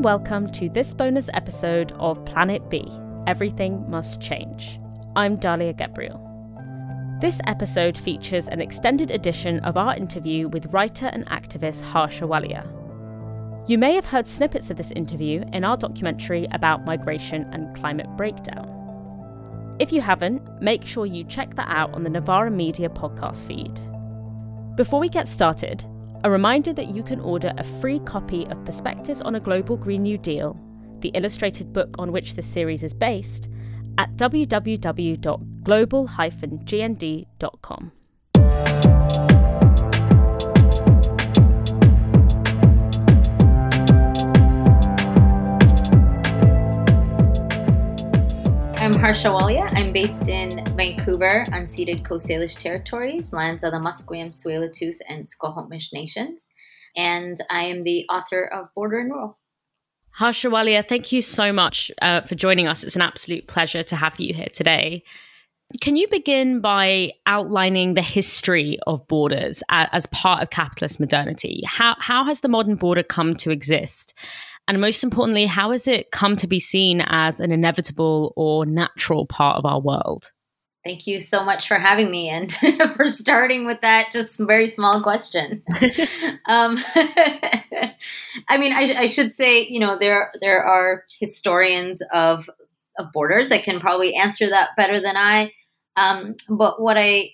and welcome to this bonus episode of Planet B Everything Must Change. I'm Dalia Gebrial. This episode features an extended edition of our interview with writer and activist Harsha Walia. You may have heard snippets of this interview in our documentary about migration and climate breakdown. If you haven't, make sure you check that out on the Novara Media podcast feed. Before we get started, a reminder that you can order a free copy of Perspectives on a Global Green New Deal, the illustrated book on which this series is based, at www.global-gnd.com. Harsha Walia. I'm based in Vancouver, unceded Coast Salish territories, lands of the Musqueam, Tsleil-Waututh, and Squamish nations. And I am the author of Border and Rule. Harsha Walia, thank you so much uh, for joining us. It's an absolute pleasure to have you here today. Can you begin by outlining the history of borders as, as part of capitalist modernity? How, how has the modern border come to exist? And most importantly, how has it come to be seen as an inevitable or natural part of our world? Thank you so much for having me and for starting with that just very small question. um, I mean, I, I, should say, you know, there there are historians of of borders that can probably answer that better than I. Um, but what I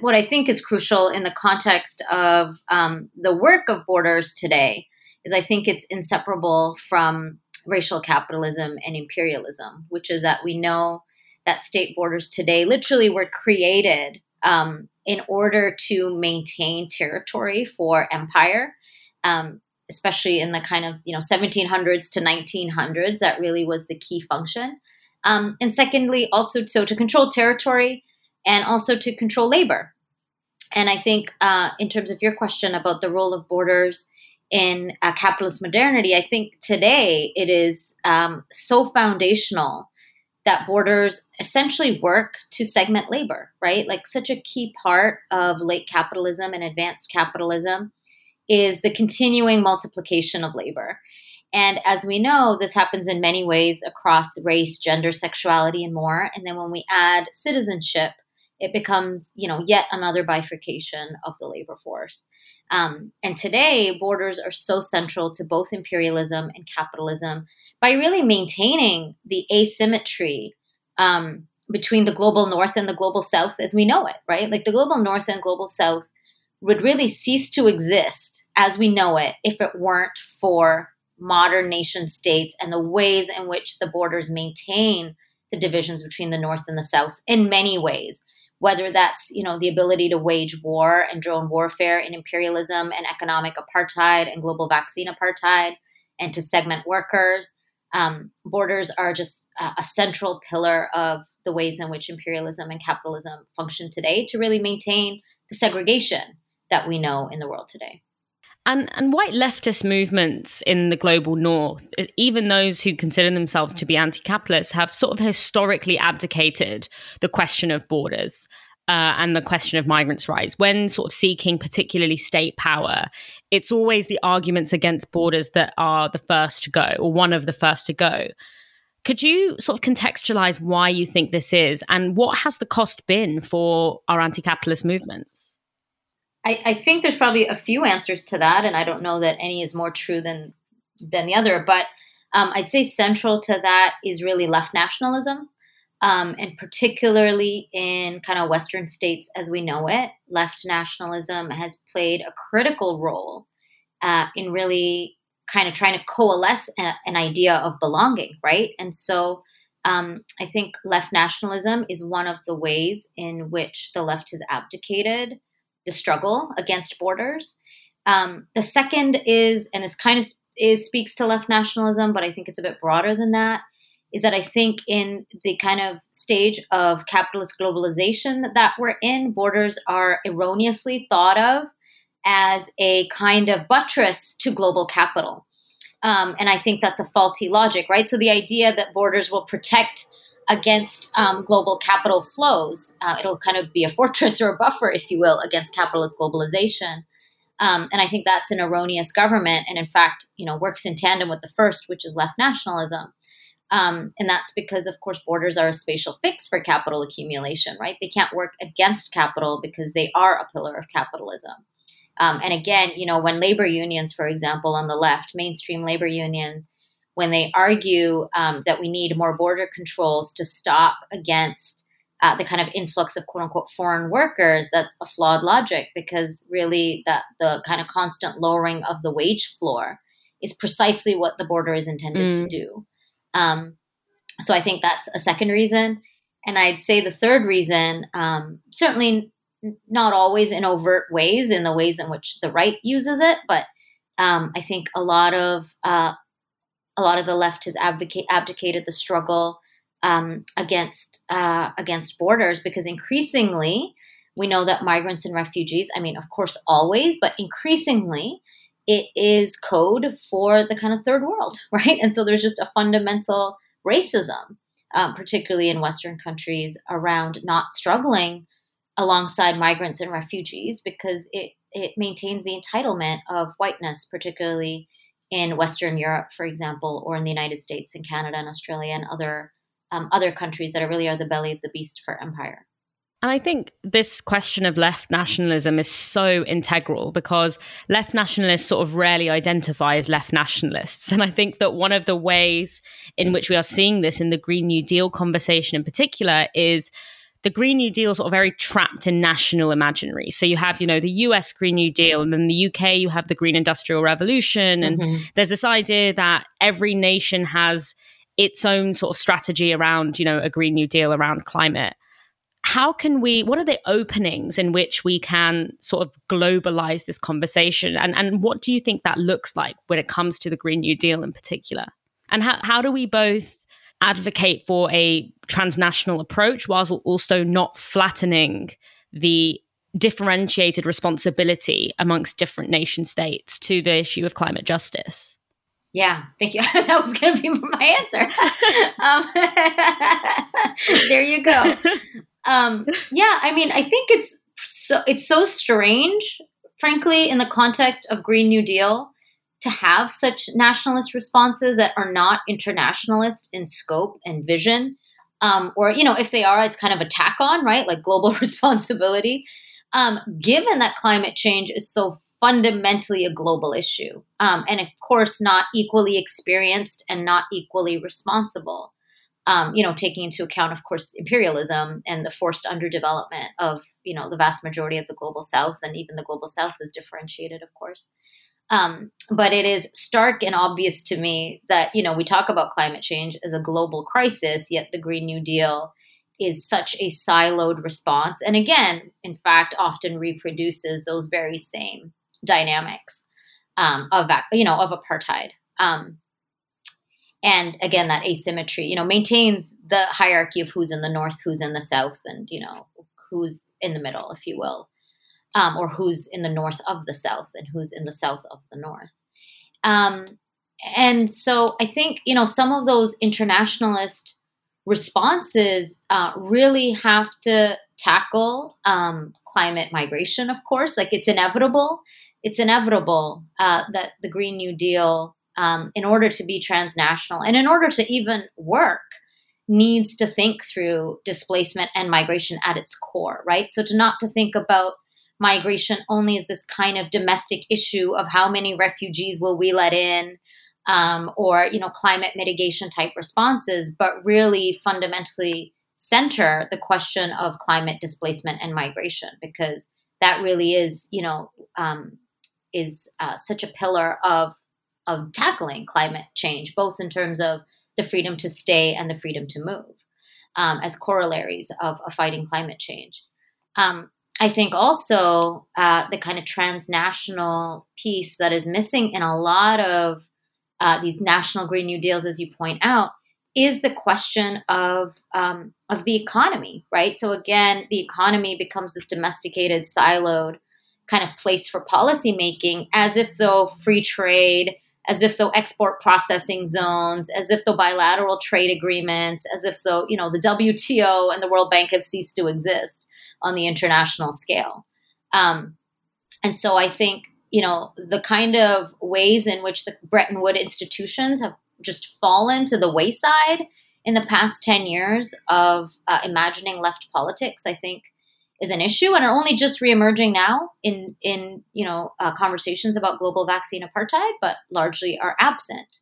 what I think is crucial in the context of um, the work of borders today is I think it's inseparable from racial capitalism and imperialism, which is that we know that state borders today literally were created um, in order to maintain territory for empire, um, especially in the kind of you know 1700s to 1900s. That really was the key function. Um, and secondly, also so to control territory and also to control labor. And I think, uh, in terms of your question about the role of borders in uh, capitalist modernity, I think today it is um, so foundational that borders essentially work to segment labor, right? Like such a key part of late capitalism and advanced capitalism is the continuing multiplication of labor. And as we know, this happens in many ways across race, gender, sexuality, and more. And then when we add citizenship, it becomes, you know, yet another bifurcation of the labor force. Um, and today, borders are so central to both imperialism and capitalism by really maintaining the asymmetry um, between the global north and the global south as we know it, right? Like the global north and global south would really cease to exist as we know it if it weren't for modern nation states and the ways in which the borders maintain the divisions between the north and the south in many ways whether that's you know the ability to wage war and drone warfare and imperialism and economic apartheid and global vaccine apartheid and to segment workers um, borders are just a central pillar of the ways in which imperialism and capitalism function today to really maintain the segregation that we know in the world today and, and white leftist movements in the global north, even those who consider themselves to be anti capitalist, have sort of historically abdicated the question of borders. Uh, and the question of migrants' rights. When sort of seeking particularly state power, it's always the arguments against borders that are the first to go, or one of the first to go. Could you sort of contextualize why you think this is, and what has the cost been for our anti capitalist movements? I, I think there's probably a few answers to that, and I don't know that any is more true than than the other. But um, I'd say central to that is really left nationalism, um, and particularly in kind of Western states as we know it, left nationalism has played a critical role uh, in really kind of trying to coalesce a, an idea of belonging, right? And so um, I think left nationalism is one of the ways in which the left has abdicated the struggle against borders. Um, the second is, and this kind of is speaks to left nationalism, but I think it's a bit broader than that. Is that I think in the kind of stage of capitalist globalization that we're in, borders are erroneously thought of as a kind of buttress to global capital. Um, and I think that's a faulty logic, right? So the idea that borders will protect against um, global capital flows. Uh, it'll kind of be a fortress or a buffer, if you will, against capitalist globalization. Um, and I think that's an erroneous government, and in fact, you know, works in tandem with the first, which is left nationalism. Um, and that's because, of course, borders are a spatial fix for capital accumulation, right? They can't work against capital because they are a pillar of capitalism. Um, and again, you know, when labor unions, for example, on the left, mainstream labor unions, when they argue um, that we need more border controls to stop against uh, the kind of influx of quote unquote foreign workers, that's a flawed logic because really that the kind of constant lowering of the wage floor is precisely what the border is intended mm. to do. Um, so I think that's a second reason. And I'd say the third reason, um, certainly not always in overt ways, in the ways in which the right uses it, but um, I think a lot of uh, a lot of the left has abdicate, abdicated the struggle um, against uh, against borders because increasingly we know that migrants and refugees. I mean, of course, always, but increasingly it is code for the kind of third world, right? And so there's just a fundamental racism, um, particularly in Western countries, around not struggling alongside migrants and refugees because it it maintains the entitlement of whiteness, particularly in Western Europe, for example, or in the United States and Canada and Australia and other um, other countries that are really are the belly of the beast for empire. And I think this question of left nationalism is so integral because left nationalists sort of rarely identify as left nationalists. And I think that one of the ways in which we are seeing this in the Green New Deal conversation in particular is the Green New Deal sort of very trapped in national imaginary. So you have, you know, the US Green New Deal, and then the UK, you have the Green Industrial Revolution. And mm-hmm. there's this idea that every nation has its own sort of strategy around, you know, a Green New Deal around climate. How can we, what are the openings in which we can sort of globalize this conversation? And, and what do you think that looks like when it comes to the Green New Deal in particular? And how, how do we both advocate for a transnational approach whilst also not flattening the differentiated responsibility amongst different nation states to the issue of climate justice. Yeah, thank you. that was going to be my answer. um, there you go. Um, yeah, I mean, I think it's so it's so strange, frankly, in the context of Green New Deal, to have such nationalist responses that are not internationalist in scope and vision. Um, or, you know, if they are, it's kind of a tack on, right? Like global responsibility. Um, given that climate change is so fundamentally a global issue, um, and of course, not equally experienced and not equally responsible. Um, you know, taking into account, of course, imperialism and the forced underdevelopment of, you know, the vast majority of the global south, and even the global south is differentiated, of course. Um, but it is stark and obvious to me that, you know, we talk about climate change as a global crisis, yet the Green New Deal is such a siloed response. And again, in fact, often reproduces those very same dynamics um, of, you know, of apartheid. Um, and again, that asymmetry, you know, maintains the hierarchy of who's in the north, who's in the south, and, you know, who's in the middle, if you will um, or who's in the north of the south and who's in the south of the north. Um, and so I think, you know, some of those internationalist responses uh, really have to tackle um, climate migration, of course. Like it's inevitable. It's inevitable uh, that the Green New Deal, um, in order to be transnational and in order to even work, needs to think through displacement and migration at its core, right? So to not to think about migration only as this kind of domestic issue of how many refugees will we let in um, or you know climate mitigation type responses but really fundamentally center the question of climate displacement and migration because that really is you know um, is uh, such a pillar of of tackling climate change both in terms of the freedom to stay and the freedom to move um, as corollaries of, of, fighting climate change. Um, I think also uh, the kind of transnational piece that is missing in a lot of uh, these national Green New Deals, as you point out, is the question of um, of the economy, right? So again, the economy becomes this domesticated, siloed kind of place for policymaking, as if though free trade, as if though export processing zones, as if though bilateral trade agreements, as if though you know the WTO and the World Bank have ceased to exist on the international scale. Um, and so I think, you know, the kind of ways in which the Bretton Woods institutions have just fallen to the wayside in the past 10 years of uh, imagining left politics, I think is an issue and are only just reemerging now in, in you know, uh, conversations about global vaccine apartheid, but largely are absent.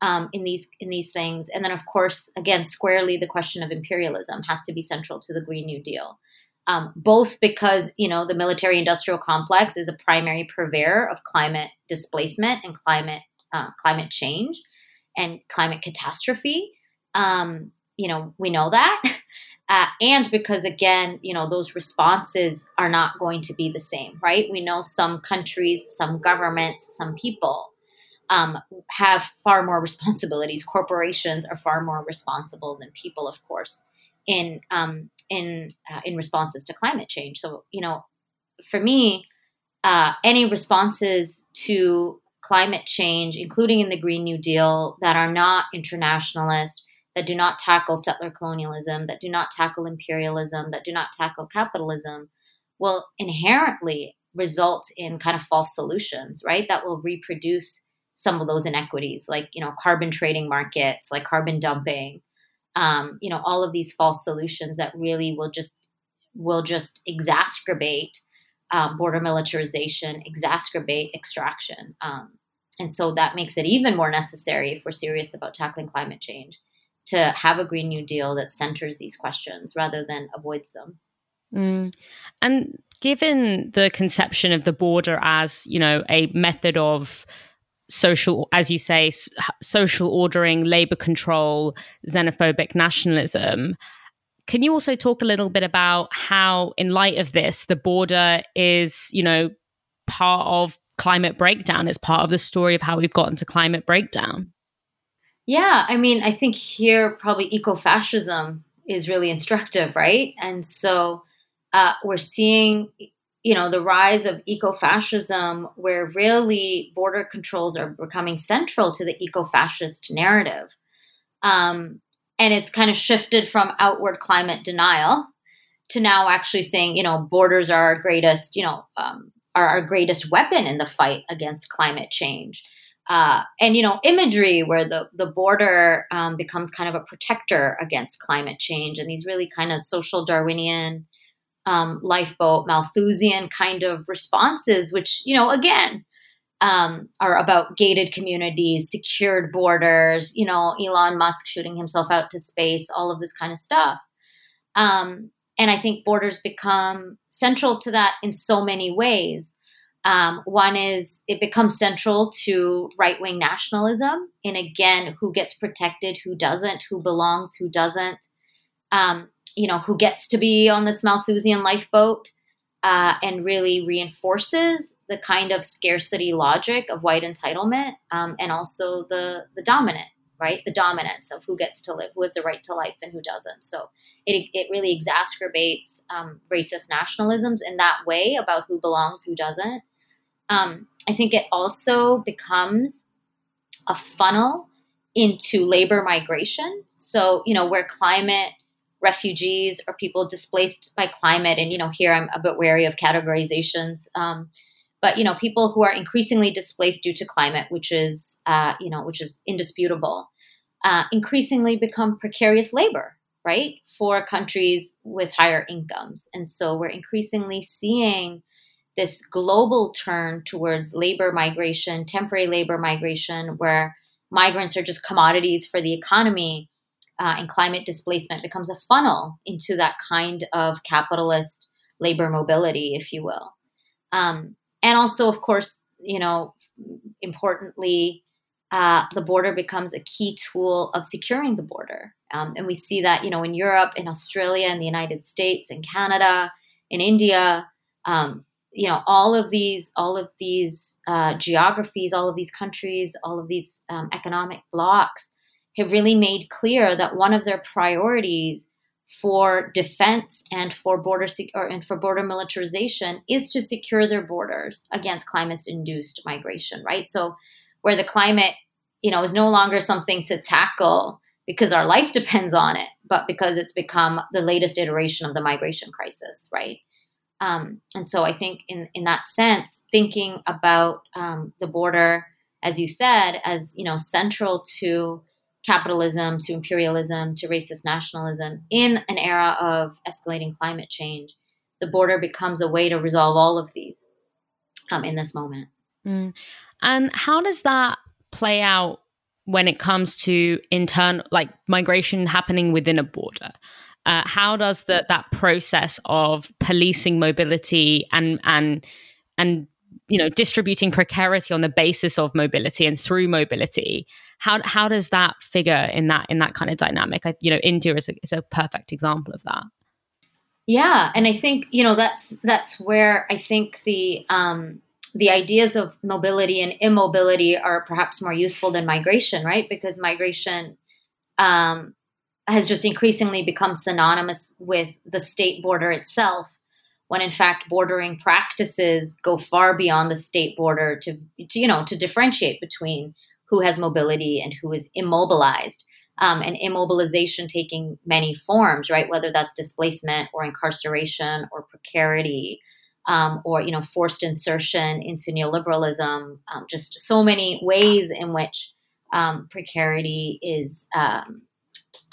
Um, in these in these things, and then of course, again, squarely the question of imperialism has to be central to the Green New Deal um, both because you know the military industrial complex is a primary purveyor of climate displacement and climate uh, climate change and climate catastrophe. Um, you know we know that, uh, and because again you know those responses are not going to be the same, right? We know some countries, some governments, some people. Um, have far more responsibilities. Corporations are far more responsible than people, of course in um, in uh, in responses to climate change. So you know, for me, uh, any responses to climate change, including in the Green New Deal, that are not internationalist, that do not tackle settler colonialism, that do not tackle imperialism, that do not tackle capitalism, will inherently result in kind of false solutions, right? That will reproduce some of those inequities, like you know, carbon trading markets, like carbon dumping, um, you know all of these false solutions that really will just will just exacerbate um, border militarization exacerbate extraction um, and so that makes it even more necessary if we're serious about tackling climate change to have a green new deal that centers these questions rather than avoids them mm. and given the conception of the border as you know a method of social, as you say, social ordering, labor control, xenophobic nationalism. Can you also talk a little bit about how, in light of this, the border is, you know, part of climate breakdown? It's part of the story of how we've gotten to climate breakdown. Yeah, I mean, I think here probably eco-fascism is really instructive, right? And so uh, we're seeing you know the rise of eco-fascism where really border controls are becoming central to the eco-fascist narrative. Um, and it's kind of shifted from outward climate denial to now actually saying you know borders are our greatest you know um, are our greatest weapon in the fight against climate change. Uh, and you know imagery where the the border um, becomes kind of a protector against climate change and these really kind of social darwinian um, lifeboat Malthusian kind of responses, which, you know, again, um, are about gated communities, secured borders, you know, Elon Musk shooting himself out to space, all of this kind of stuff. Um, and I think borders become central to that in so many ways. Um, one is it becomes central to right wing nationalism, and again, who gets protected, who doesn't, who belongs, who doesn't. Um, you know, who gets to be on this Malthusian lifeboat uh, and really reinforces the kind of scarcity logic of white entitlement um, and also the the dominant, right? The dominance of who gets to live, who has the right to life, and who doesn't. So it, it really exacerbates um, racist nationalisms in that way about who belongs, who doesn't. Um, I think it also becomes a funnel into labor migration. So, you know, where climate refugees or people displaced by climate. And, you know, here I'm a bit wary of categorizations. Um, but, you know, people who are increasingly displaced due to climate, which is, uh, you know, which is indisputable, uh, increasingly become precarious labor, right, for countries with higher incomes. And so we're increasingly seeing this global turn towards labor migration, temporary labor migration, where migrants are just commodities for the economy uh, and climate displacement becomes a funnel into that kind of capitalist labor mobility, if you will. Um, and also, of course, you know, importantly, uh, the border becomes a key tool of securing the border. Um, and we see that, you know, in Europe, in Australia, in the United States, in Canada, in India, um, you know, all of these, all of these uh, geographies, all of these countries, all of these um, economic blocks have really made clear that one of their priorities for defense and for border sec- or, and for border militarization is to secure their borders against climate-induced migration, right? So where the climate, you know, is no longer something to tackle because our life depends on it, but because it's become the latest iteration of the migration crisis, right? Um, and so I think in, in that sense, thinking about um, the border, as you said, as you know, central to capitalism, to imperialism, to racist nationalism in an era of escalating climate change, the border becomes a way to resolve all of these um, in this moment. Mm. And how does that play out when it comes to internal, like migration happening within a border? Uh, how does the, that process of policing mobility and and and you know distributing precarity on the basis of mobility and through mobility how how does that figure in that in that kind of dynamic? I, you know india is a, is a perfect example of that. Yeah and i think you know that's that's where i think the um the ideas of mobility and immobility are perhaps more useful than migration right? Because migration um has just increasingly become synonymous with the state border itself when in fact bordering practices go far beyond the state border to, to you know to differentiate between who has mobility and who is immobilized um, and immobilization taking many forms right whether that's displacement or incarceration or precarity um, or you know forced insertion into neoliberalism um, just so many ways in which um, precarity is um,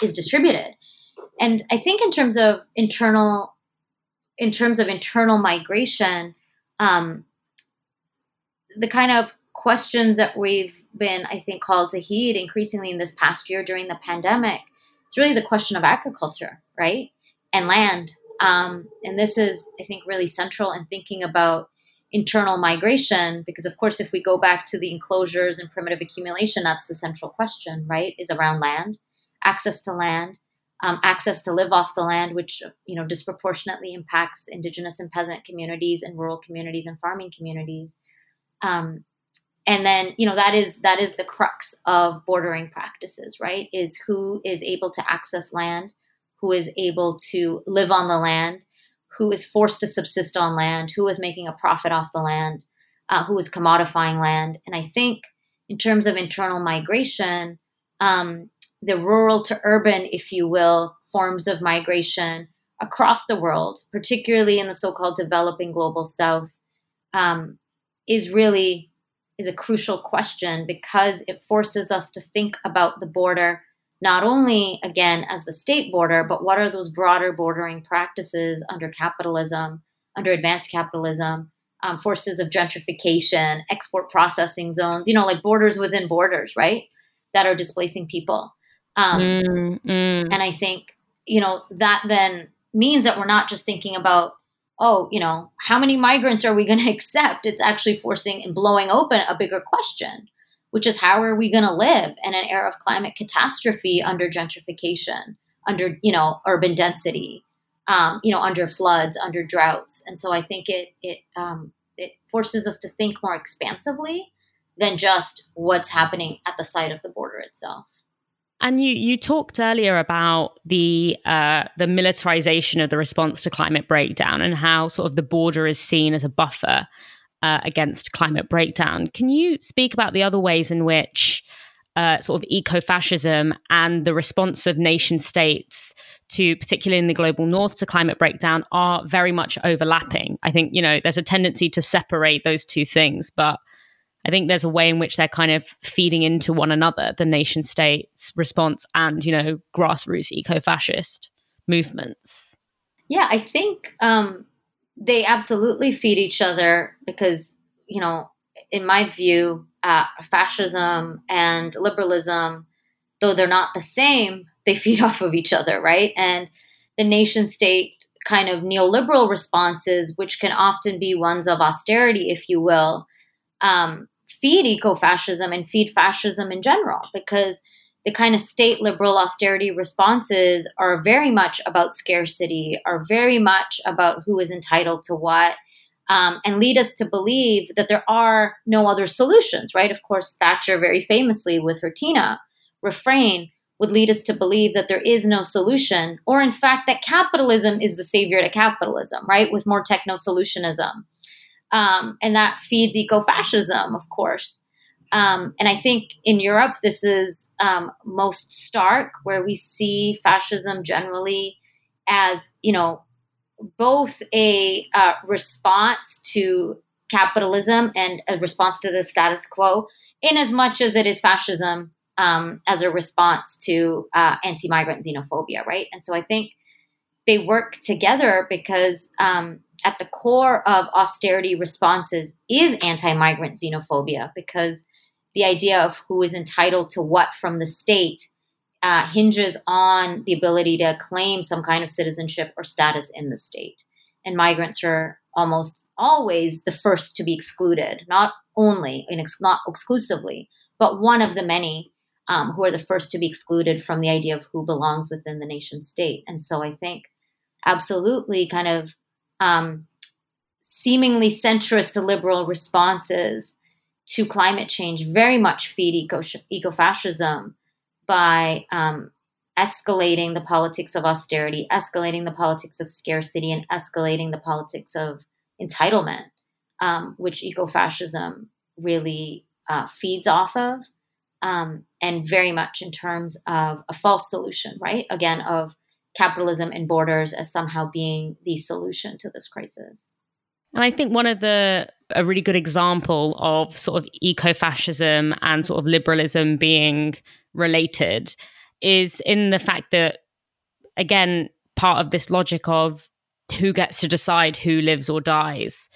is distributed. And I think in terms of internal in terms of internal migration, um, the kind of questions that we've been, I think, called to heed increasingly in this past year during the pandemic, it's really the question of agriculture, right, and land. Um, and this is, I think, really central in thinking about internal migration, because of course, if we go back to the enclosures and primitive accumulation, that's the central question, right, is around land access to land, um, access to live off the land, which you know disproportionately impacts indigenous and peasant communities and rural communities and farming communities. Um, and then you know that is that is the crux of bordering practices, right? Is who is able to access land, who is able to live on the land, who is forced to subsist on land, who is making a profit off the land, uh, who is commodifying land. And I think in terms of internal migration, um, the rural to urban, if you will, forms of migration across the world, particularly in the so-called developing global south, um, is really is a crucial question because it forces us to think about the border not only again as the state border, but what are those broader bordering practices under capitalism, under advanced capitalism, um, forces of gentrification, export processing zones, you know, like borders within borders, right? That are displacing people. Um, mm, mm. And I think, you know, that then means that we're not just thinking about, oh, you know, how many migrants are we going to accept? It's actually forcing and blowing open a bigger question, which is how are we going to live in an era of climate catastrophe under gentrification, under, you know, urban density, um, you know, under floods, under droughts. And so I think it, it, um, it forces us to think more expansively than just what's happening at the site of the border itself. And you you talked earlier about the uh, the militarization of the response to climate breakdown and how sort of the border is seen as a buffer uh, against climate breakdown. Can you speak about the other ways in which uh, sort of eco-fascism and the response of nation states to particularly in the global north to climate breakdown are very much overlapping i think you know there's a tendency to separate those two things but I think there's a way in which they're kind of feeding into one another, the nation state's response and, you know, grassroots eco fascist movements. Yeah, I think um, they absolutely feed each other because, you know, in my view, uh, fascism and liberalism, though they're not the same, they feed off of each other, right? And the nation state kind of neoliberal responses, which can often be ones of austerity, if you will, um, feed eco-fascism and feed fascism in general because the kind of state liberal austerity responses are very much about scarcity, are very much about who is entitled to what, um, and lead us to believe that there are no other solutions, right? Of course, Thatcher very famously with her Tina refrain would lead us to believe that there is no solution, or in fact, that capitalism is the savior to capitalism, right? With more techno solutionism. Um, and that feeds eco-fascism, of course. Um, and I think in Europe, this is um, most stark, where we see fascism generally as, you know, both a uh, response to capitalism and a response to the status quo, in as much as it is fascism um, as a response to uh, anti-migrant xenophobia, right? And so I think they work together because um, at the core of austerity responses is anti-migrant xenophobia, because the idea of who is entitled to what from the state uh, hinges on the ability to claim some kind of citizenship or status in the state. And migrants are almost always the first to be excluded, not only, and ex- not exclusively, but one of the many um, who are the first to be excluded from the idea of who belongs within the nation state. And so I think absolutely kind of um, seemingly centrist liberal responses to climate change very much feed eco ecofascism by um, escalating the politics of austerity, escalating the politics of scarcity, and escalating the politics of entitlement, um, which ecofascism really uh, feeds off of, um, and very much in terms of a false solution, right? Again, of capitalism and borders as somehow being the solution to this crisis. And I think one of the a really good example of sort of eco-fascism and sort of liberalism being related is in the fact that again part of this logic of who gets to decide who lives or dies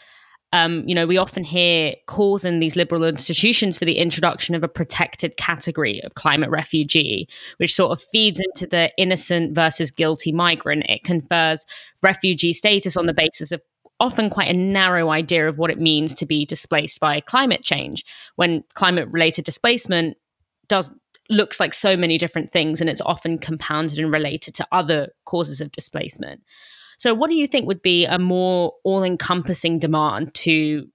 um, you know, we often hear calls in these liberal institutions for the introduction of a protected category of climate refugee, which sort of feeds into the innocent versus guilty migrant. It confers refugee status on the basis of often quite a narrow idea of what it means to be displaced by climate change when climate related displacement does looks like so many different things and it's often compounded and related to other causes of displacement so what do you think would be a more all-encompassing demand to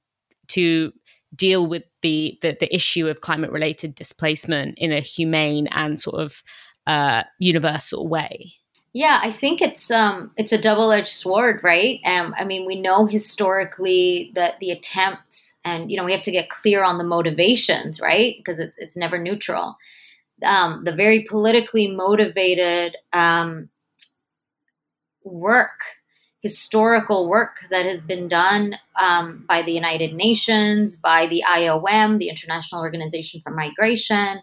to deal with the the, the issue of climate related displacement in a humane and sort of uh, universal way yeah, I think it's um it's a double edged sword, right? Um, I mean, we know historically that the attempts, and you know, we have to get clear on the motivations, right? Because it's it's never neutral. Um, the very politically motivated um, work, historical work that has been done um, by the United Nations, by the IOM, the International Organization for Migration,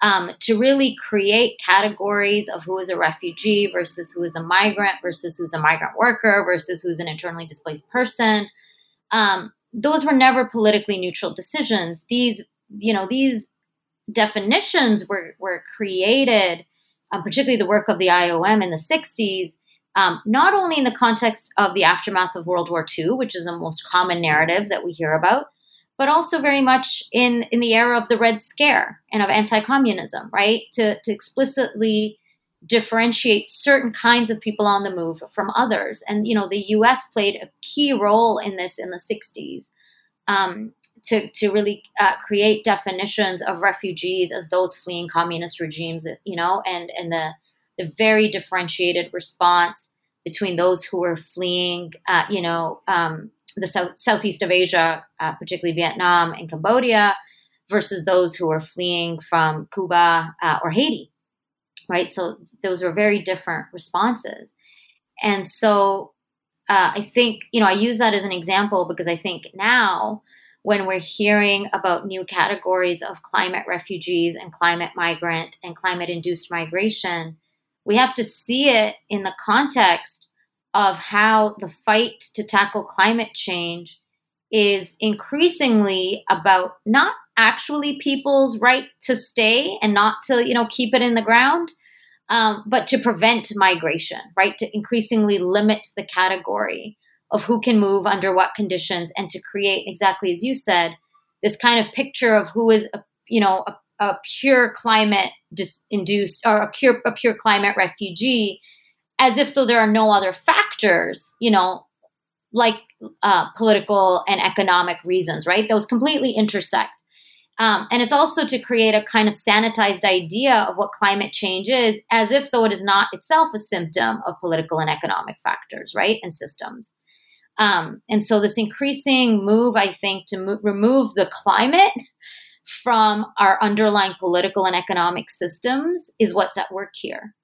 um, to really create categories of who is a refugee versus who is a migrant versus who's a migrant worker versus who's an internally displaced person. Um, those were never politically neutral decisions. These, you know, these definitions were were created, um, particularly the work of the IOM in the '60s, um, not only in the context of the aftermath of World War II, which is the most common narrative that we hear about, but also very much in in the era of the Red Scare and of anti-communism, right? To to explicitly differentiate certain kinds of people on the move from others, and you know the U.S. played a key role in this in the '60s. Um, to, to really uh, create definitions of refugees as those fleeing communist regimes, you know, and, and the, the very differentiated response between those who were fleeing, uh, you know, um, the south, southeast of Asia, uh, particularly Vietnam and Cambodia, versus those who are fleeing from Cuba uh, or Haiti, right? So those are very different responses. And so uh, I think, you know, I use that as an example because I think now when we're hearing about new categories of climate refugees and climate migrant and climate induced migration, we have to see it in the context of how the fight to tackle climate change is increasingly about not actually people's right to stay and not to you know keep it in the ground um, but to prevent migration right? To increasingly limit the category of who can move under what conditions and to create exactly as you said this kind of picture of who is you know a, pure climate dis- induced or a pure, a pure climate refugee as if though there are no other factors, you know, like uh, political and economic reasons, right? Those completely intersect. Um, and it's also to create a kind of sanitized idea of what climate change is, as if though it is not itself a symptom of political and economic factors, right? And systems. Um, and so, this increasing move, I think, to mo- remove the climate from our underlying political and economic systems is what's at work here.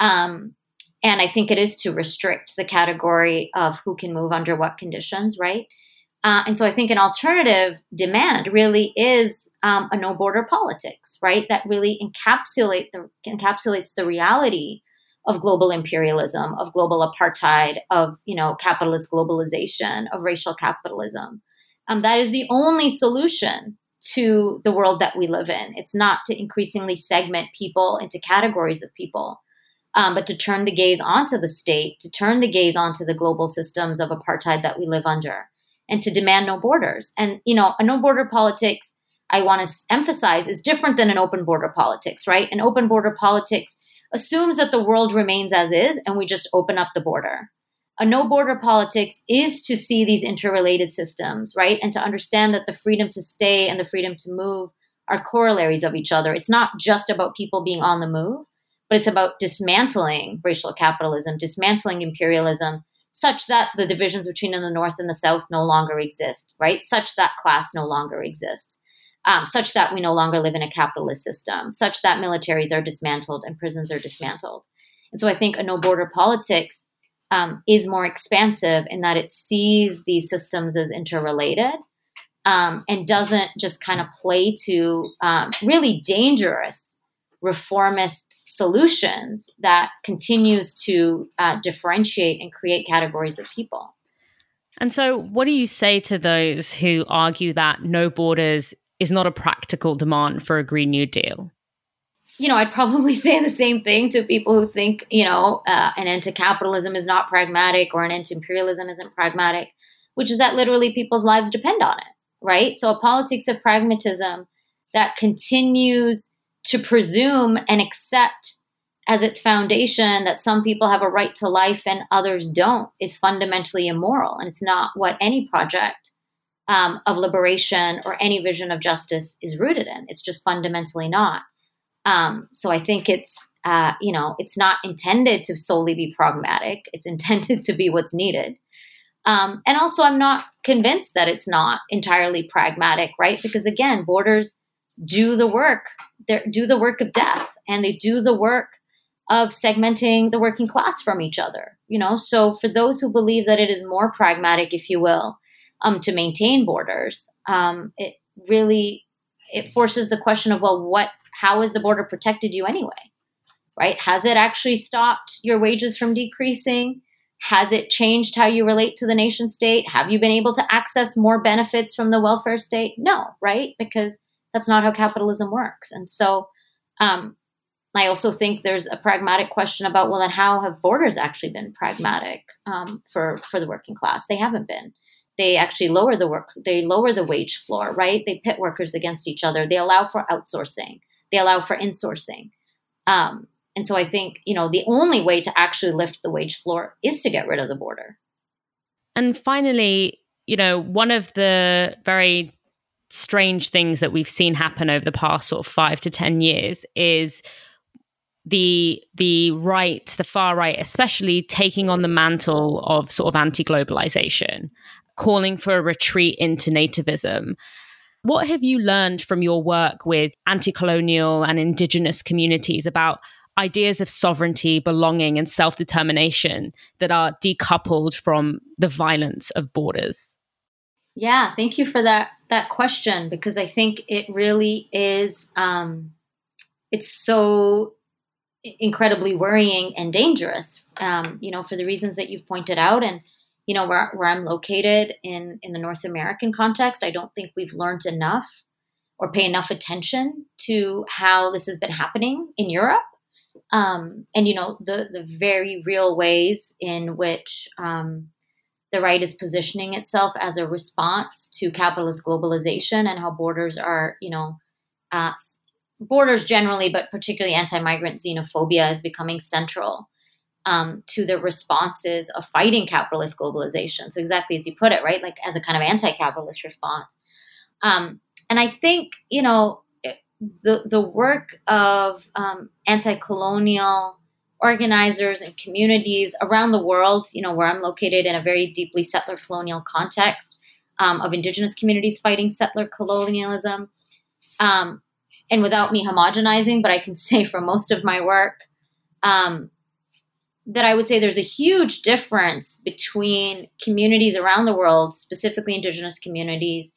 Um, and I think it is to restrict the category of who can move under what conditions, right? Uh, and so I think an alternative demand really is um, a no border politics, right? That really encapsulate the, encapsulates the reality of global imperialism, of global apartheid, of you know capitalist globalization, of racial capitalism. Um, that is the only solution to the world that we live in. It's not to increasingly segment people into categories of people, um, but to turn the gaze onto the state, to turn the gaze onto the global systems of apartheid that we live under, and to demand no borders. And, you know, a no border politics, I want to emphasize, is different than an open border politics, right? An open border politics assumes that the world remains as is and we just open up the border. A no border politics is to see these interrelated systems, right? And to understand that the freedom to stay and the freedom to move are corollaries of each other. It's not just about people being on the move, but it's about dismantling racial capitalism, dismantling imperialism, such that the divisions between the North and the South no longer exist, right? Such that class no longer exists, um, such that we no longer live in a capitalist system, such that militaries are dismantled and prisons are dismantled. And so I think a no border politics um, is more expansive in that it sees these systems as interrelated um, and doesn't just kind of play to um, really dangerous reformist solutions that continues to uh, differentiate and create categories of people. And so, what do you say to those who argue that no borders is not a practical demand for a Green New Deal? You know, I'd probably say the same thing to people who think, you know, uh, an end to capitalism is not pragmatic or an end to imperialism isn't pragmatic, which is that literally people's lives depend on it, right? So, a politics of pragmatism that continues to presume and accept as its foundation that some people have a right to life and others don't is fundamentally immoral. And it's not what any project um, of liberation or any vision of justice is rooted in. It's just fundamentally not. Um, so I think it's, uh, you know, it's not intended to solely be pragmatic, it's intended to be what's needed. Um, and also, I'm not convinced that it's not entirely pragmatic, right? Because again, borders do the work they do the work of death and they do the work of segmenting the working class from each other you know so for those who believe that it is more pragmatic if you will um, to maintain borders um, it really it forces the question of well what how has the border protected you anyway right has it actually stopped your wages from decreasing has it changed how you relate to the nation state have you been able to access more benefits from the welfare state no right because that's not how capitalism works. And so um, I also think there's a pragmatic question about well, then how have borders actually been pragmatic um, for for the working class? They haven't been. They actually lower the work. They lower the wage floor, right? They pit workers against each other. They allow for outsourcing. They allow for insourcing. Um, and so I think you know the only way to actually lift the wage floor is to get rid of the border. And finally, you know, one of the very strange things that we've seen happen over the past sort of five to 10 years is the the right, the far right, especially taking on the mantle of sort of anti-globalization, calling for a retreat into nativism. What have you learned from your work with anti-colonial and indigenous communities about ideas of sovereignty, belonging, and self-determination that are decoupled from the violence of borders? Yeah, thank you for that that question because I think it really is um, it's so incredibly worrying and dangerous. Um, you know, for the reasons that you've pointed out, and you know where where I'm located in in the North American context, I don't think we've learned enough or pay enough attention to how this has been happening in Europe. Um, and you know the the very real ways in which um, the right is positioning itself as a response to capitalist globalization and how borders are, you know, uh, borders generally, but particularly anti-migrant xenophobia is becoming central um, to the responses of fighting capitalist globalization. So exactly as you put it, right, like as a kind of anti-capitalist response. Um, and I think you know the the work of um, anti-colonial organizers and communities around the world, you know, where I'm located in a very deeply settler colonial context um, of indigenous communities fighting settler colonialism. Um, and without me homogenizing, but I can say for most of my work, um, that I would say there's a huge difference between communities around the world, specifically indigenous communities,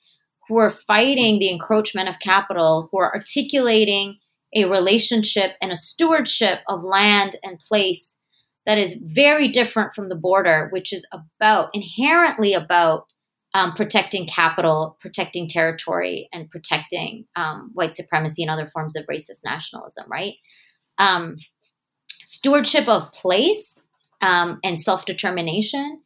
who are fighting the encroachment of capital, who are articulating a relationship and a stewardship of land and place that is very different from the border, which is about inherently about um, protecting capital, protecting territory, and protecting um, white supremacy and other forms of racist nationalism, right? Um, stewardship of place um, and self determination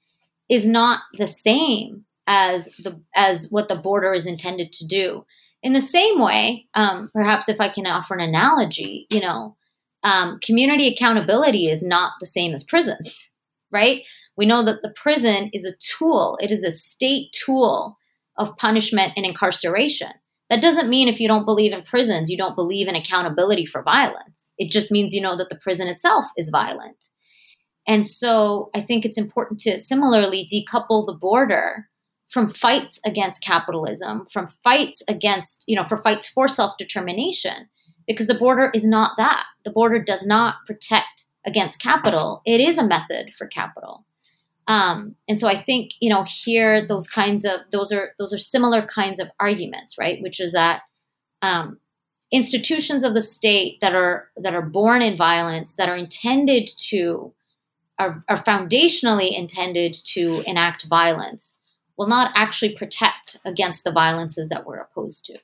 is not the same as the as what the border is intended to do. In the same way, um, perhaps if I can offer an analogy, you know, um, community accountability is not the same as prisons, right? We know that the prison is a tool; it is a state tool of punishment and incarceration. That doesn't mean if you don't believe in prisons, you don't believe in accountability for violence. It just means you know that the prison itself is violent. And so I think it's important to similarly decouple the border from fights against capitalism, from fights against, you know, for fights for self determination, because the border is not that. The border does not protect against capital, it is a method for capital. Um, and so I think you know here those kinds of those are those are similar kinds of arguments, right? Which is that um, institutions of the state that are that are born in violence that are intended to are, are foundationally intended to enact violence will not actually protect against the violences that we're opposed to.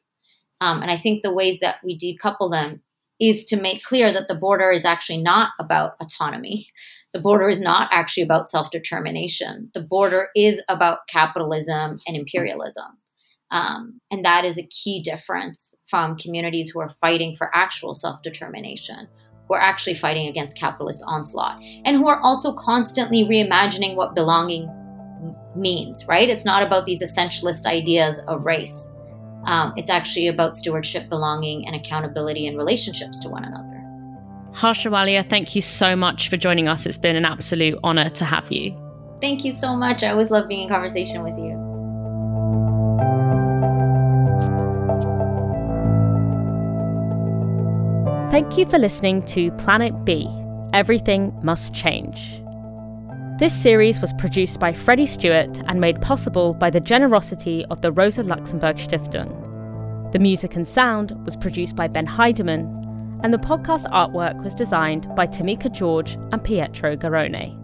Um, and I think the ways that we decouple them is to make clear that the border is actually not about autonomy. The border is not actually about self determination. The border is about capitalism and imperialism. Um, and that is a key difference from communities who are fighting for actual self determination, who are actually fighting against capitalist onslaught, and who are also constantly reimagining what belonging means, right? It's not about these essentialist ideas of race. Um, it's actually about stewardship, belonging, and accountability and relationships to one another. Harsha Walia, thank you so much for joining us. It's been an absolute honor to have you. Thank you so much. I always love being in conversation with you. Thank you for listening to Planet B Everything Must Change. This series was produced by Freddie Stuart and made possible by the generosity of the Rosa Luxemburg Stiftung. The music and sound was produced by Ben Heyderman, and the podcast artwork was designed by Tomekah George and Pietro Garrone.